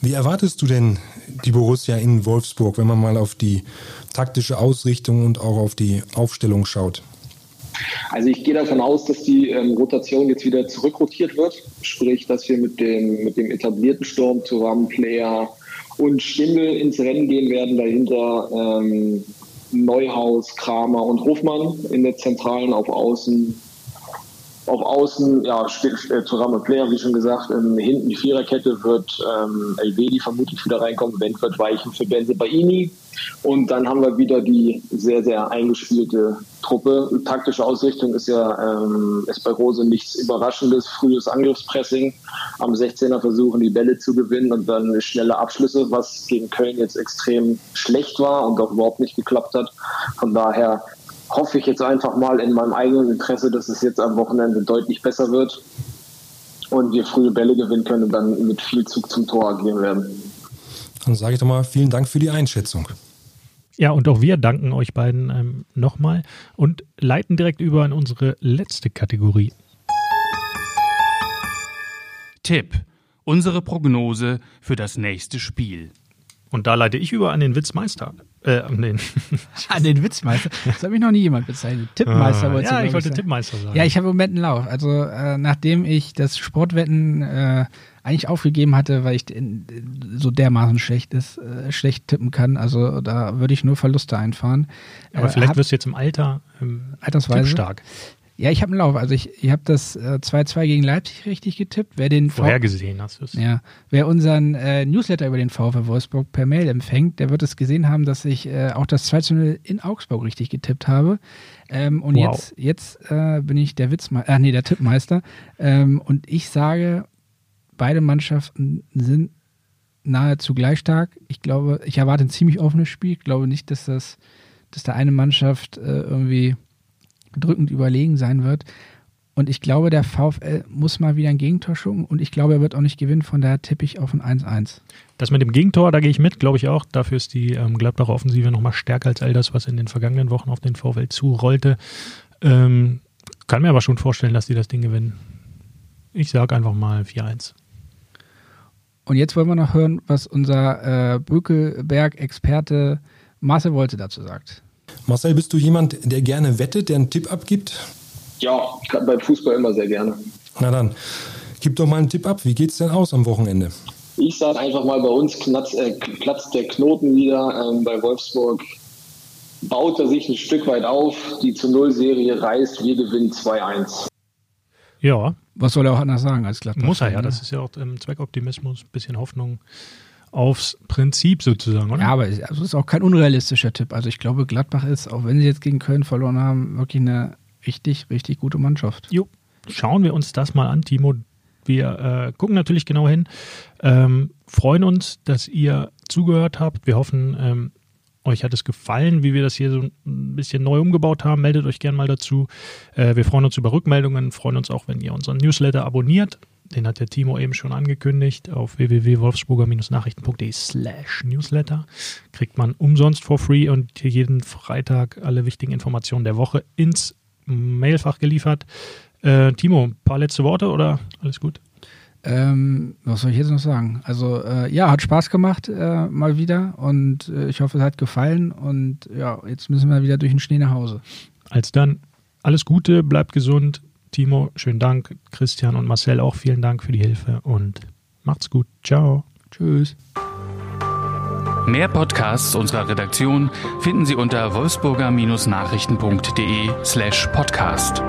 Wie erwartest du denn die Borussia in Wolfsburg, wenn man mal auf die taktische Ausrichtung und auch auf die Aufstellung schaut? Also ich gehe davon aus, dass die ähm, Rotation jetzt wieder zurückrotiert wird. Sprich, dass wir mit dem, mit dem etablierten Sturm, Thuram, Player und Schimmel ins Rennen gehen werden. Dahinter ähm, Neuhaus, Kramer und Hofmann in der Zentralen auf Außen auf Außen, ja, äh, Thuram Player, wie schon gesagt, ähm, hinten die Viererkette wird ähm, Elvedi vermutlich wieder reinkommen, Wendt wird weichen für Benze Baini. Und dann haben wir wieder die sehr, sehr eingespielte Truppe. Taktische Ausrichtung ist ja ähm, ist bei Rose nichts Überraschendes. Frühes Angriffspressing, am 16er versuchen die Bälle zu gewinnen und dann schnelle Abschlüsse, was gegen Köln jetzt extrem schlecht war und auch überhaupt nicht geklappt hat. Von daher hoffe ich jetzt einfach mal in meinem eigenen Interesse, dass es jetzt am Wochenende deutlich besser wird und wir frühe Bälle gewinnen können und dann mit viel Zug zum Tor agieren werden. Dann sage ich doch mal vielen Dank für die Einschätzung. Ja, und auch wir danken euch beiden ähm, nochmal und leiten direkt über in unsere letzte Kategorie. Tipp. Unsere Prognose für das nächste Spiel. Und da leite ich über an den Witzmeister. Äh, an den, <laughs> An den Witzmeister. Das hat mich noch nie jemand bezeichnet. Tippmeister wolltest du, ja, glaub ich wollte sagen. Tippmeister sagen. Ja, ich habe im Moment einen Lauf. Also äh, nachdem ich das Sportwetten äh, eigentlich aufgegeben hatte, weil ich in, so dermaßen schlecht ist, äh, schlecht tippen kann, also da würde ich nur Verluste einfahren. Aber Äh, vielleicht wirst du jetzt im Alter ähm, Altersweise? stark. Ja, ich habe einen Lauf. Also ich, ich habe das äh, 2-2 gegen Leipzig richtig getippt. Wer den Vorhergesehen hast du es. Ja, wer unseren äh, Newsletter über den VfL Wolfsburg per Mail empfängt, der wird es gesehen haben, dass ich äh, auch das 2 zu 0 in Augsburg richtig getippt habe. Ähm, und Wow. jetzt, jetzt äh, bin ich der Witzmeister, äh, nee, der Tippmeister. Ähm, und ich sage, beide Mannschaften sind nahezu gleich stark. Ich glaube, ich erwarte ein ziemlich offenes Spiel. Ich glaube nicht, dass das, dass da eine Mannschaft äh, irgendwie drückend überlegen sein wird. Und ich glaube, der VfL muss mal wieder ein Gegentor schucken und ich glaube, er wird auch nicht gewinnen, von daher tippe ich auf ein 1-1. Das mit dem Gegentor, da gehe ich mit, glaube ich auch. Dafür ist die ähm, Gladbacher Offensive nochmal stärker als all das, was in den vergangenen Wochen auf den VfL zurollte. Ähm, kann mir aber schon vorstellen, dass die das Ding gewinnen. Ich sage einfach mal 4-1. Und jetzt wollen wir noch hören, was unser äh, Bökelberg-Experte Marcel Wolte dazu sagt. Marcel, bist du jemand, der gerne wettet, der einen Tipp abgibt? Ja, ich kann beim Fußball immer sehr gerne. Na dann, gib doch mal einen Tipp ab. Wie geht's denn aus am Wochenende? Ich sage einfach mal, bei uns knatz, äh, platzt der Knoten wieder. Ähm, bei Wolfsburg baut er sich ein Stück weit auf. Die zu Null-Serie reißt. Wir gewinnen 2-1. Ja, Was soll er auch anders sagen als Gladbach? muss er ja. ne? Das ist ja auch ähm, Zweckoptimismus, bisschen Hoffnung aufs Prinzip sozusagen, oder? Ja, aber es also ist auch kein unrealistischer Tipp. Also ich glaube, Gladbach ist, auch wenn sie jetzt gegen Köln verloren haben, wirklich eine richtig, richtig gute Mannschaft. Jo, schauen wir uns das mal an, Timo. Wir äh, gucken natürlich genau hin, ähm, freuen uns, dass ihr zugehört habt. Wir hoffen, ähm, euch hat es gefallen, wie wir das hier so ein bisschen neu umgebaut haben. Meldet euch gerne mal dazu. Äh, wir freuen uns über Rückmeldungen, freuen uns auch, wenn ihr unseren Newsletter abonniert. Den hat der Timo eben schon angekündigt auf www.wolfsburger-nachrichten.de slash newsletter. Kriegt man umsonst for free und jeden Freitag alle wichtigen Informationen der Woche ins Mailfach geliefert. Äh, Timo, ein paar letzte Worte oder alles gut? Ähm, was soll ich jetzt noch sagen? Also äh, ja, hat Spaß gemacht äh, mal wieder und äh, ich hoffe, es hat gefallen und ja, jetzt müssen wir wieder durch den Schnee nach Hause. Als dann alles Gute, bleibt gesund. Timo, schönen Dank. Christian und Marcel auch vielen Dank für die Hilfe und macht's gut. Ciao. Tschüss. Mehr Podcasts unserer Redaktion finden Sie unter wolfsburger-nachrichten.de slash podcast.